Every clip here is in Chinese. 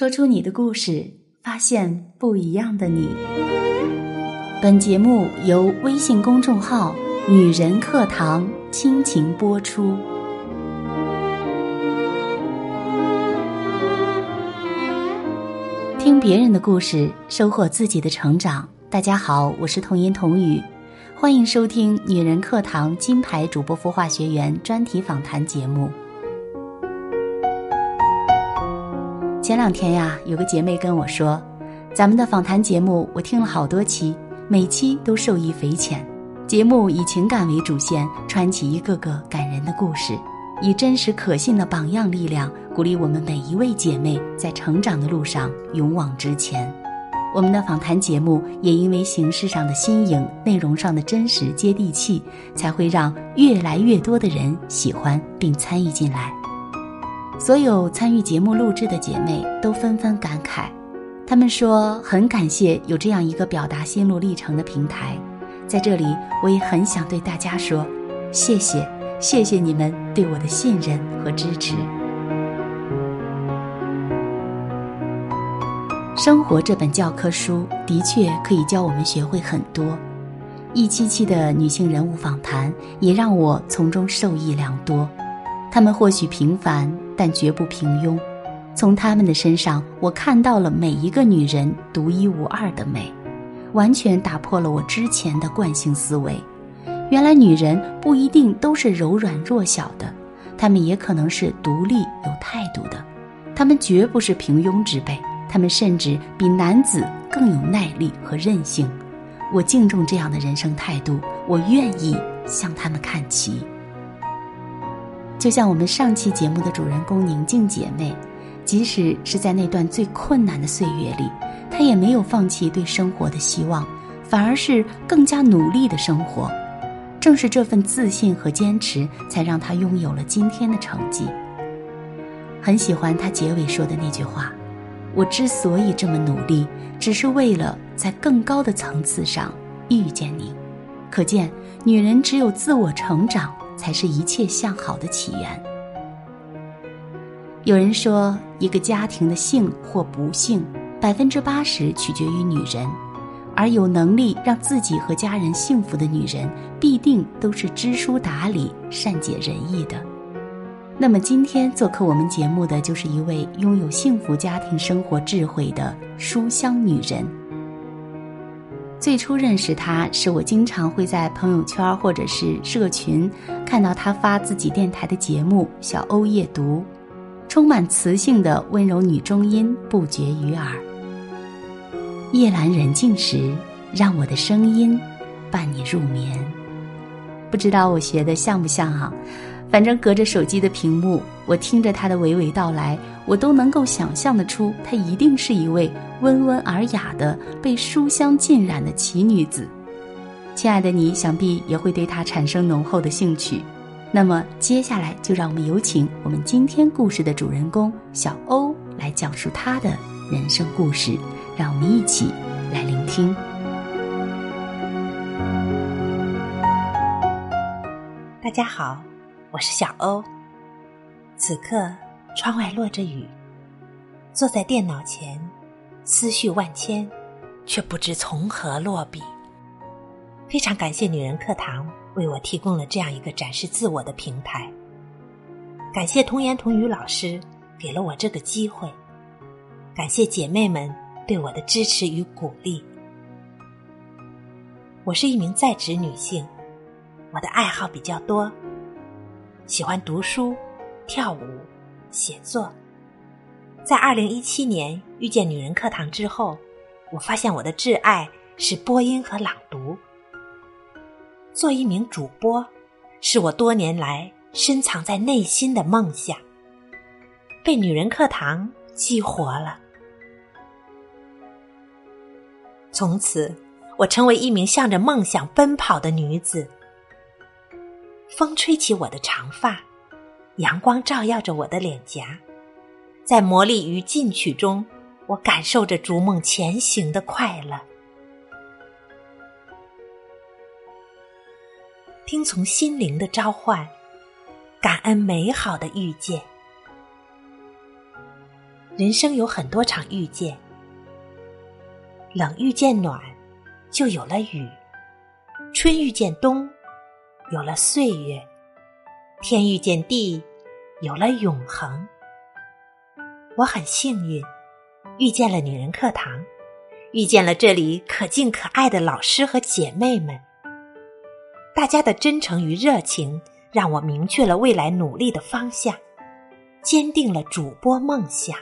说出你的故事，发现不一样的你。本节目由微信公众号“女人课堂”倾情播出。听别人的故事，收获自己的成长。大家好，我是童言童语，欢迎收听《女人课堂》金牌主播孵化学员专题访谈节目。前两天呀，有个姐妹跟我说，咱们的访谈节目我听了好多期，每期都受益匪浅。节目以情感为主线，串起一个个感人的故事，以真实可信的榜样力量，鼓励我们每一位姐妹在成长的路上勇往直前。我们的访谈节目也因为形式上的新颖，内容上的真实接地气，才会让越来越多的人喜欢并参与进来。所有参与节目录制的姐妹都纷纷感慨，她们说很感谢有这样一个表达心路历程的平台。在这里，我也很想对大家说，谢谢，谢谢你们对我的信任和支持。生活这本教科书的确可以教我们学会很多，一期期的女性人物访谈也让我从中受益良多。她们或许平凡。但绝不平庸，从他们的身上，我看到了每一个女人独一无二的美，完全打破了我之前的惯性思维。原来女人不一定都是柔软弱小的，她们也可能是独立有态度的，她们绝不是平庸之辈，她们甚至比男子更有耐力和韧性。我敬重这样的人生态度，我愿意向他们看齐。就像我们上期节目的主人公宁静姐妹，即使是在那段最困难的岁月里，她也没有放弃对生活的希望，反而是更加努力的生活。正是这份自信和坚持，才让她拥有了今天的成绩。很喜欢她结尾说的那句话：“我之所以这么努力，只是为了在更高的层次上遇见你。”可见，女人只有自我成长。才是一切向好的起源。有人说，一个家庭的幸或不幸，百分之八十取决于女人，而有能力让自己和家人幸福的女人，必定都是知书达理、善解人意的。那么，今天做客我们节目的，就是一位拥有幸福家庭生活智慧的书香女人。最初认识他，是我经常会在朋友圈或者是社群看到他发自己电台的节目《小欧夜读》，充满磁性的温柔女中音不绝于耳。夜阑人静时，让我的声音伴你入眠。不知道我学的像不像啊？反正隔着手机的屏幕，我听着他的娓娓道来，我都能够想象得出，她一定是一位温文尔雅的、被书香浸染的奇女子。亲爱的你，想必也会对她产生浓厚的兴趣。那么，接下来就让我们有请我们今天故事的主人公小欧来讲述她的人生故事，让我们一起来聆听。大家好。我是小欧，此刻窗外落着雨，坐在电脑前，思绪万千，却不知从何落笔。非常感谢女人课堂为我提供了这样一个展示自我的平台，感谢童言童语老师给了我这个机会，感谢姐妹们对我的支持与鼓励。我是一名在职女性，我的爱好比较多。喜欢读书、跳舞、写作。在二零一七年遇见女人课堂之后，我发现我的挚爱是播音和朗读。做一名主播，是我多年来深藏在内心的梦想，被女人课堂激活了。从此，我成为一名向着梦想奔跑的女子。风吹起我的长发，阳光照耀着我的脸颊，在磨砺与进取中，我感受着逐梦前行的快乐。听从心灵的召唤，感恩美好的遇见。人生有很多场遇见，冷遇见暖，就有了雨；春遇见冬，有了岁月；天遇见地，有了永恒。我很幸运，遇见了女人课堂，遇见了这里可敬可爱的老师和姐妹们。大家的真诚与热情，让我明确了未来努力的方向，坚定了主播梦想。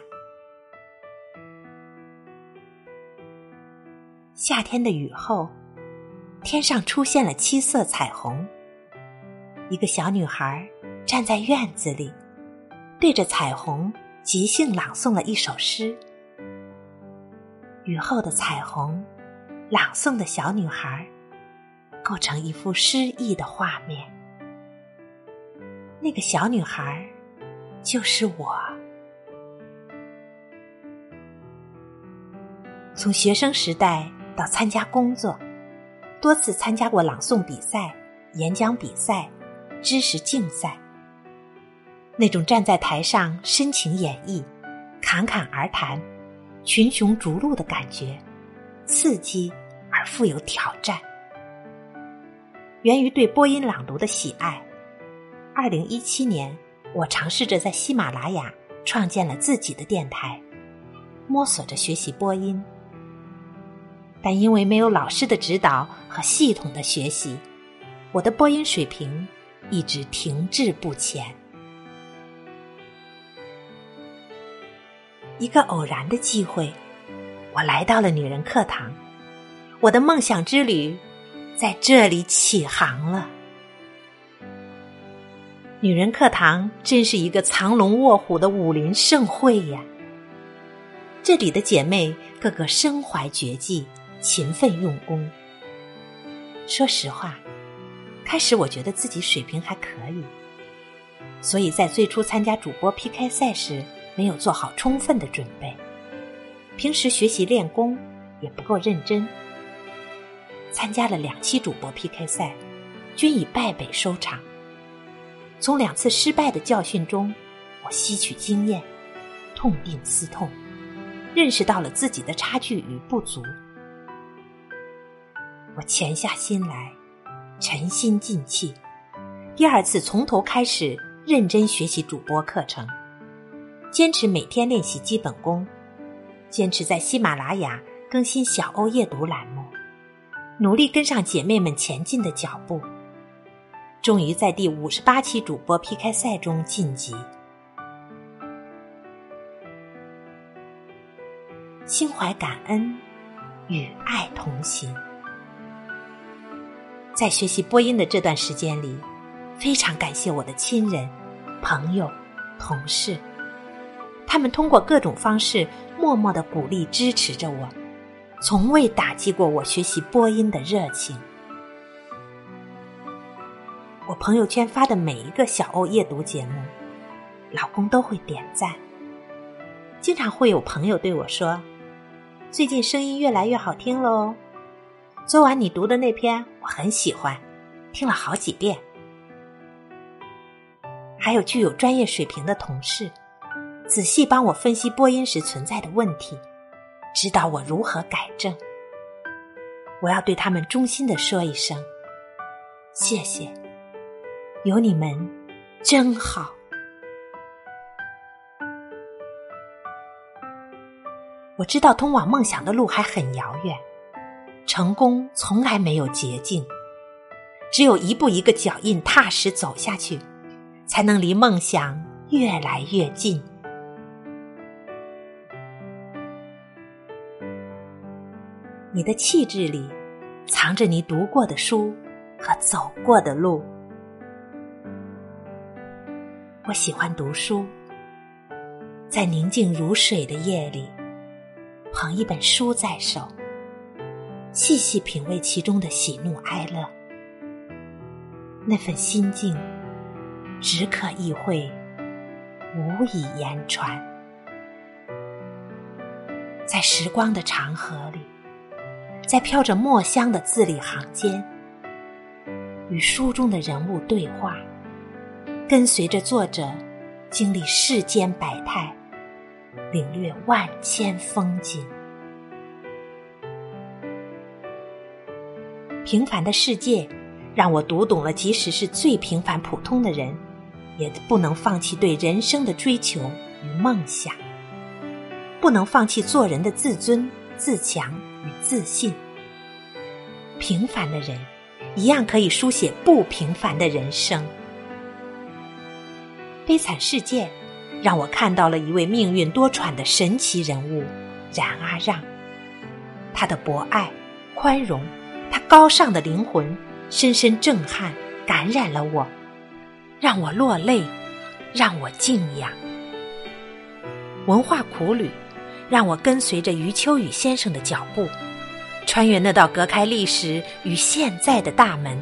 夏天的雨后，天上出现了七色彩虹。一个小女孩站在院子里，对着彩虹即兴朗诵了一首诗。雨后的彩虹，朗诵的小女孩，构成一幅诗意的画面。那个小女孩，就是我。从学生时代。到参加工作，多次参加过朗诵比赛、演讲比赛、知识竞赛。那种站在台上深情演绎、侃侃而谈、群雄逐鹿的感觉，刺激而富有挑战，源于对播音朗读的喜爱。二零一七年，我尝试着在喜马拉雅创建了自己的电台，摸索着学习播音。但因为没有老师的指导和系统的学习，我的播音水平一直停滞不前。一个偶然的机会，我来到了女人课堂，我的梦想之旅在这里起航了。女人课堂真是一个藏龙卧虎的武林盛会呀！这里的姐妹个个身怀绝技。勤奋用功。说实话，开始我觉得自己水平还可以，所以在最初参加主播 PK 赛时，没有做好充分的准备。平时学习练功也不够认真。参加了两期主播 PK 赛，均以败北收场。从两次失败的教训中，我吸取经验，痛定思痛，认识到了自己的差距与不足。我潜下心来，沉心静气，第二次从头开始认真学习主播课程，坚持每天练习基本功，坚持在喜马拉雅更新小欧夜读栏目，努力跟上姐妹们前进的脚步，终于在第五十八期主播 PK 赛中晋级，心怀感恩，与爱同行。在学习播音的这段时间里，非常感谢我的亲人、朋友、同事，他们通过各种方式默默的鼓励支持着我，从未打击过我学习播音的热情。我朋友圈发的每一个小欧夜读节目，老公都会点赞。经常会有朋友对我说：“最近声音越来越好听喽。”昨晚你读的那篇我很喜欢，听了好几遍。还有具有专业水平的同事，仔细帮我分析播音时存在的问题，指导我如何改正。我要对他们衷心的说一声谢谢，有你们真好。我知道通往梦想的路还很遥远。成功从来没有捷径，只有一步一个脚印踏实走下去，才能离梦想越来越近。你的气质里，藏着你读过的书和走过的路。我喜欢读书，在宁静如水的夜里，捧一本书在手。细细品味其中的喜怒哀乐，那份心境，只可意会，无以言传。在时光的长河里，在飘着墨香的字里行间，与书中的人物对话，跟随着作者经历世间百态，领略万千风景。平凡的世界，让我读懂了，即使是最平凡普通的人，也不能放弃对人生的追求与梦想，不能放弃做人的自尊、自强与自信。平凡的人，一样可以书写不平凡的人生。悲惨世界，让我看到了一位命运多舛的神奇人物——冉阿让。他的博爱、宽容，高尚的灵魂，深深震撼、感染了我，让我落泪，让我敬仰。文化苦旅，让我跟随着余秋雨先生的脚步。穿越那道隔开历史与现在的大门，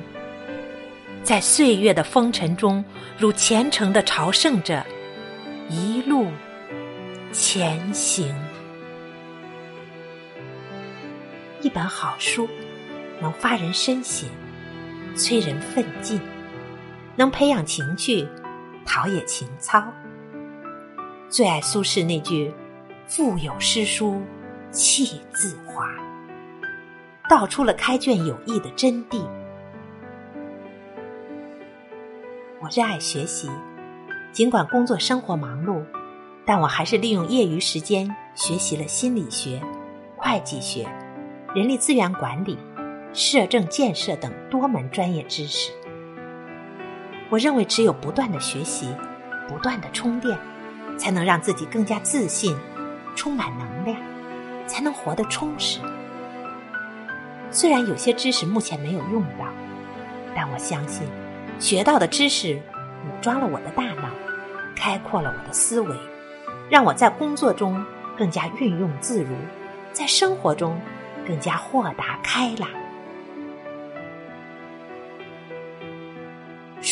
在岁月的风尘中，如虔诚的朝圣者，一路前行。一本好书，能发人深省，催人奋进，能培养情趣，陶冶情操。最爱苏轼那句：“腹有诗书气自华。”道出了开卷有益的真谛。我热爱学习，尽管工作生活忙碌，但我还是利用业余时间学习了心理学、会计学、人力资源管理、社政建设等多门专业知识。我认为，只有不断的学习，不断的充电，才能让自己更加自信、充满能量，才能活得充实。虽然有些知识目前没有用到，但我相信，学到的知识武装了我的大脑，开阔了我的思维，让我在工作中更加运用自如，在生活中更加豁达开朗。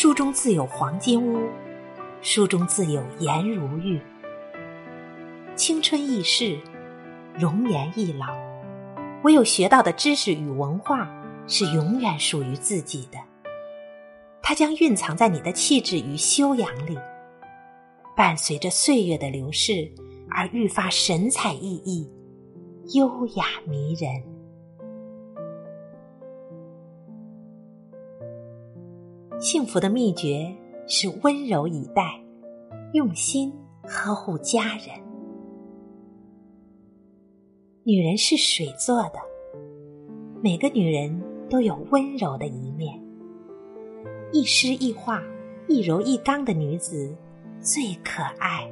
书中自有黄金屋，书中自有颜如玉。青春易逝，容颜易老。唯有学到的知识与文化是永远属于自己的，它将蕴藏在你的气质与修养里，伴随着岁月的流逝而愈发神采奕奕、优雅迷人。幸福的秘诀是温柔以待，用心呵护家人。女人是水做的，每个女人都有温柔的一面。一诗一画、一柔一刚的女子最可爱。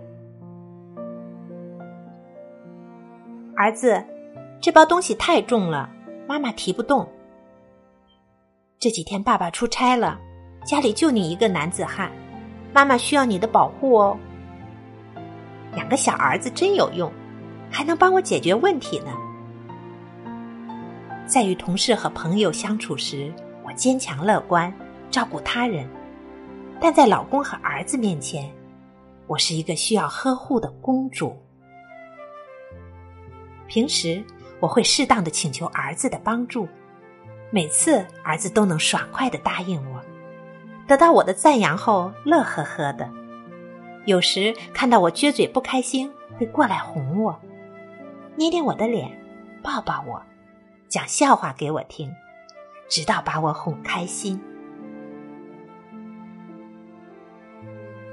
儿子，这包东西太重了，妈妈提不动。这几天爸爸出差了，家里就你一个男子汉，妈妈需要你的保护哦。养个小儿子真有用。还能帮我解决问题呢。在与同事和朋友相处时，我坚强乐观，照顾他人；但在老公和儿子面前，我是一个需要呵护的公主。平时我会适当的请求儿子的帮助，每次儿子都能爽快的答应我，得到我的赞扬后乐呵呵的。有时看到我撅嘴不开心，会过来哄我。捏捏我的脸，抱抱我，讲笑话给我听，直到把我哄开心。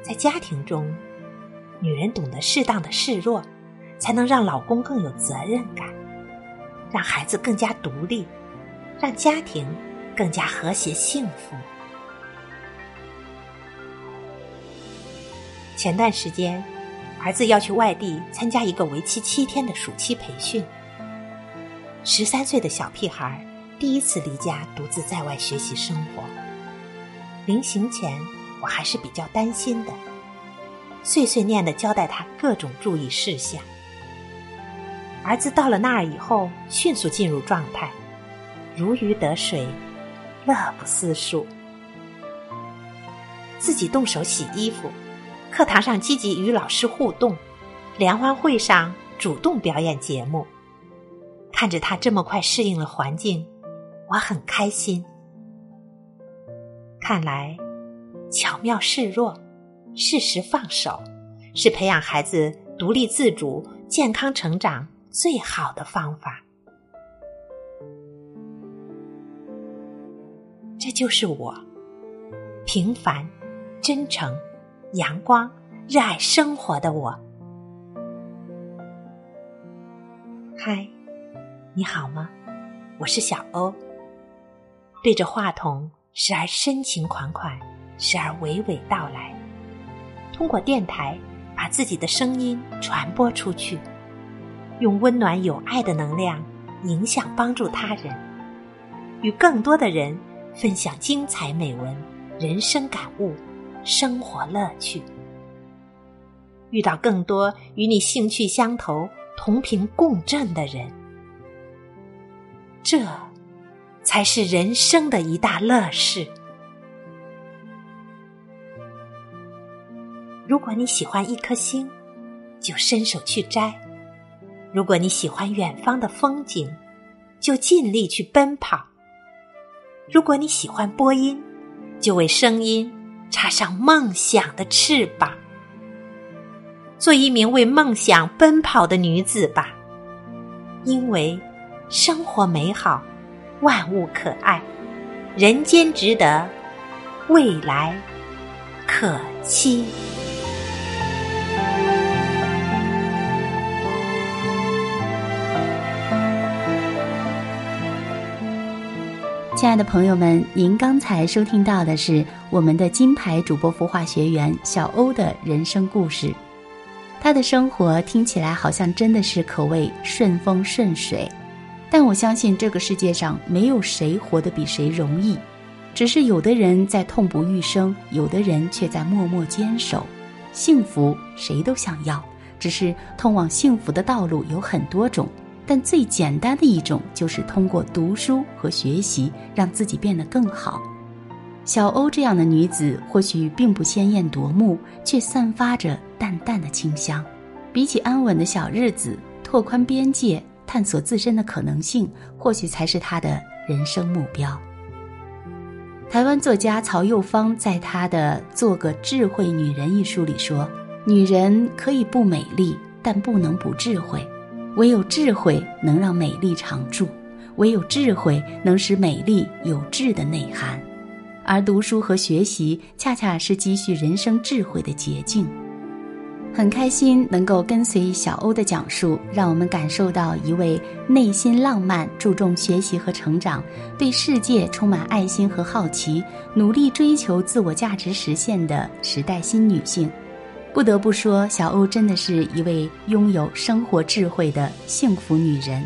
在家庭中，女人懂得适当的示弱，才能让老公更有责任感，让孩子更加独立，让家庭更加和谐幸福。前段时间。儿子要去外地参加一个为期七天的暑期培训。十三岁的小屁孩第一次离家独自在外学习生活。临行前，我还是比较担心的，碎碎念的交代他各种注意事项。儿子到了那儿以后，迅速进入状态，如鱼得水，乐不思蜀，自己动手洗衣服。课堂上积极与老师互动，联欢会上主动表演节目，看着他这么快适应了环境，我很开心。看来，巧妙示弱，适时放手，是培养孩子独立自主、健康成长最好的方法。这就是我，平凡、真诚、阳光、热爱生活的我。嗨，你好吗？我是小欧，对着话筒，时而深情款款，时而娓娓道来。通过电台，把自己的声音传播出去，用温暖有爱的能量影响帮助他人，与更多的人。分享精彩美文、人生感悟、生活乐趣，遇到更多与你兴趣相投、同频共振的人，这才是人生的一大乐事。如果你喜欢一颗星，就伸手去摘；如果你喜欢远方的风景，就尽力去奔跑。如果你喜欢播音，就为声音插上梦想的翅膀，做一名为梦想奔跑的女子吧。因为生活美好，万物可爱，人间值得，未来可期。亲爱的朋友们，您刚才收听到的是我们的金牌主播孵化学员小欧的人生故事。他的生活听起来好像真的是可谓顺风顺水，但我相信这个世界上没有谁活得比谁容易，只是有的人在痛不欲生，有的人却在默默坚守。幸福谁都想要，只是通往幸福的道路有很多种。但最简单的一种，就是通过读书和学习，让自己变得更好。小欧这样的女子，或许并不鲜艳夺目，却散发着淡淡的清香。比起安稳的小日子，拓宽边界，探索自身的可能性，或许才是她的人生目标。台湾作家曹幼芳在他的《做个智慧女人》一书里说：“女人可以不美丽，但不能不智慧。”唯有智慧能让美丽常驻，唯有智慧能使美丽有质的内涵，而读书和学习恰恰是积蓄人生智慧的捷径。很开心能够跟随小欧的讲述，让我们感受到一位内心浪漫、注重学习和成长、对世界充满爱心和好奇、努力追求自我价值实现的时代新女性。不得不说，小欧真的是一位拥有生活智慧的幸福女人。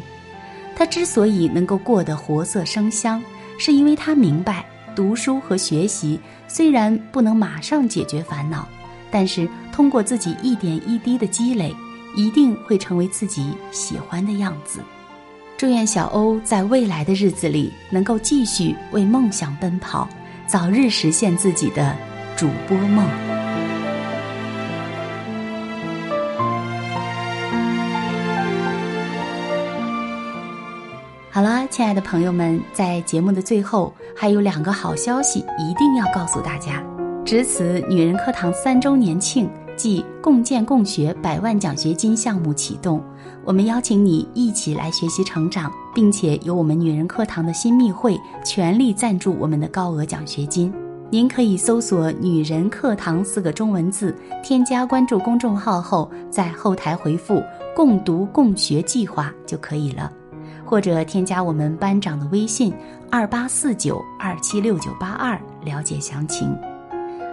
她之所以能够过得活色生香，是因为她明白，读书和学习虽然不能马上解决烦恼，但是通过自己一点一滴的积累，一定会成为自己喜欢的样子。祝愿小欧在未来的日子里能够继续为梦想奔跑，早日实现自己的主播梦。好了，亲爱的朋友们，在节目的最后还有两个好消息一定要告诉大家。值此女人课堂三周年庆，即共建共学百万奖学金项目启动，我们邀请你一起来学习成长，并且由我们女人课堂的新密会全力赞助我们的高额奖学金。您可以搜索“女人课堂”四个中文字，添加关注公众号后，在后台回复“共读共学计划”就可以了。或者添加我们班长的微信二八四九二七六九八二了解详情。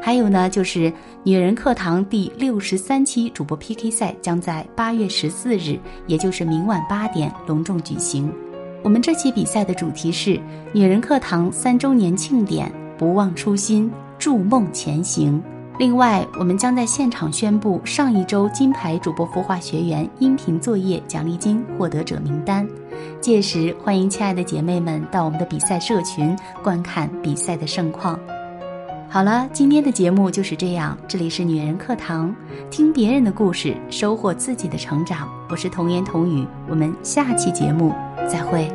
还有呢，就是女人课堂第六十三期主播 PK 赛将在八月十四日，也就是明晚八点隆重举行。我们这期比赛的主题是女人课堂三周年庆典，不忘初心，筑梦前行。另外，我们将在现场宣布上一周金牌主播孵化学员音频作业奖励金获得者名单。届时，欢迎亲爱的姐妹们到我们的比赛社群观看比赛的盛况。好了，今天的节目就是这样。这里是女人课堂，听别人的故事，收获自己的成长。我是童言童语，我们下期节目再会。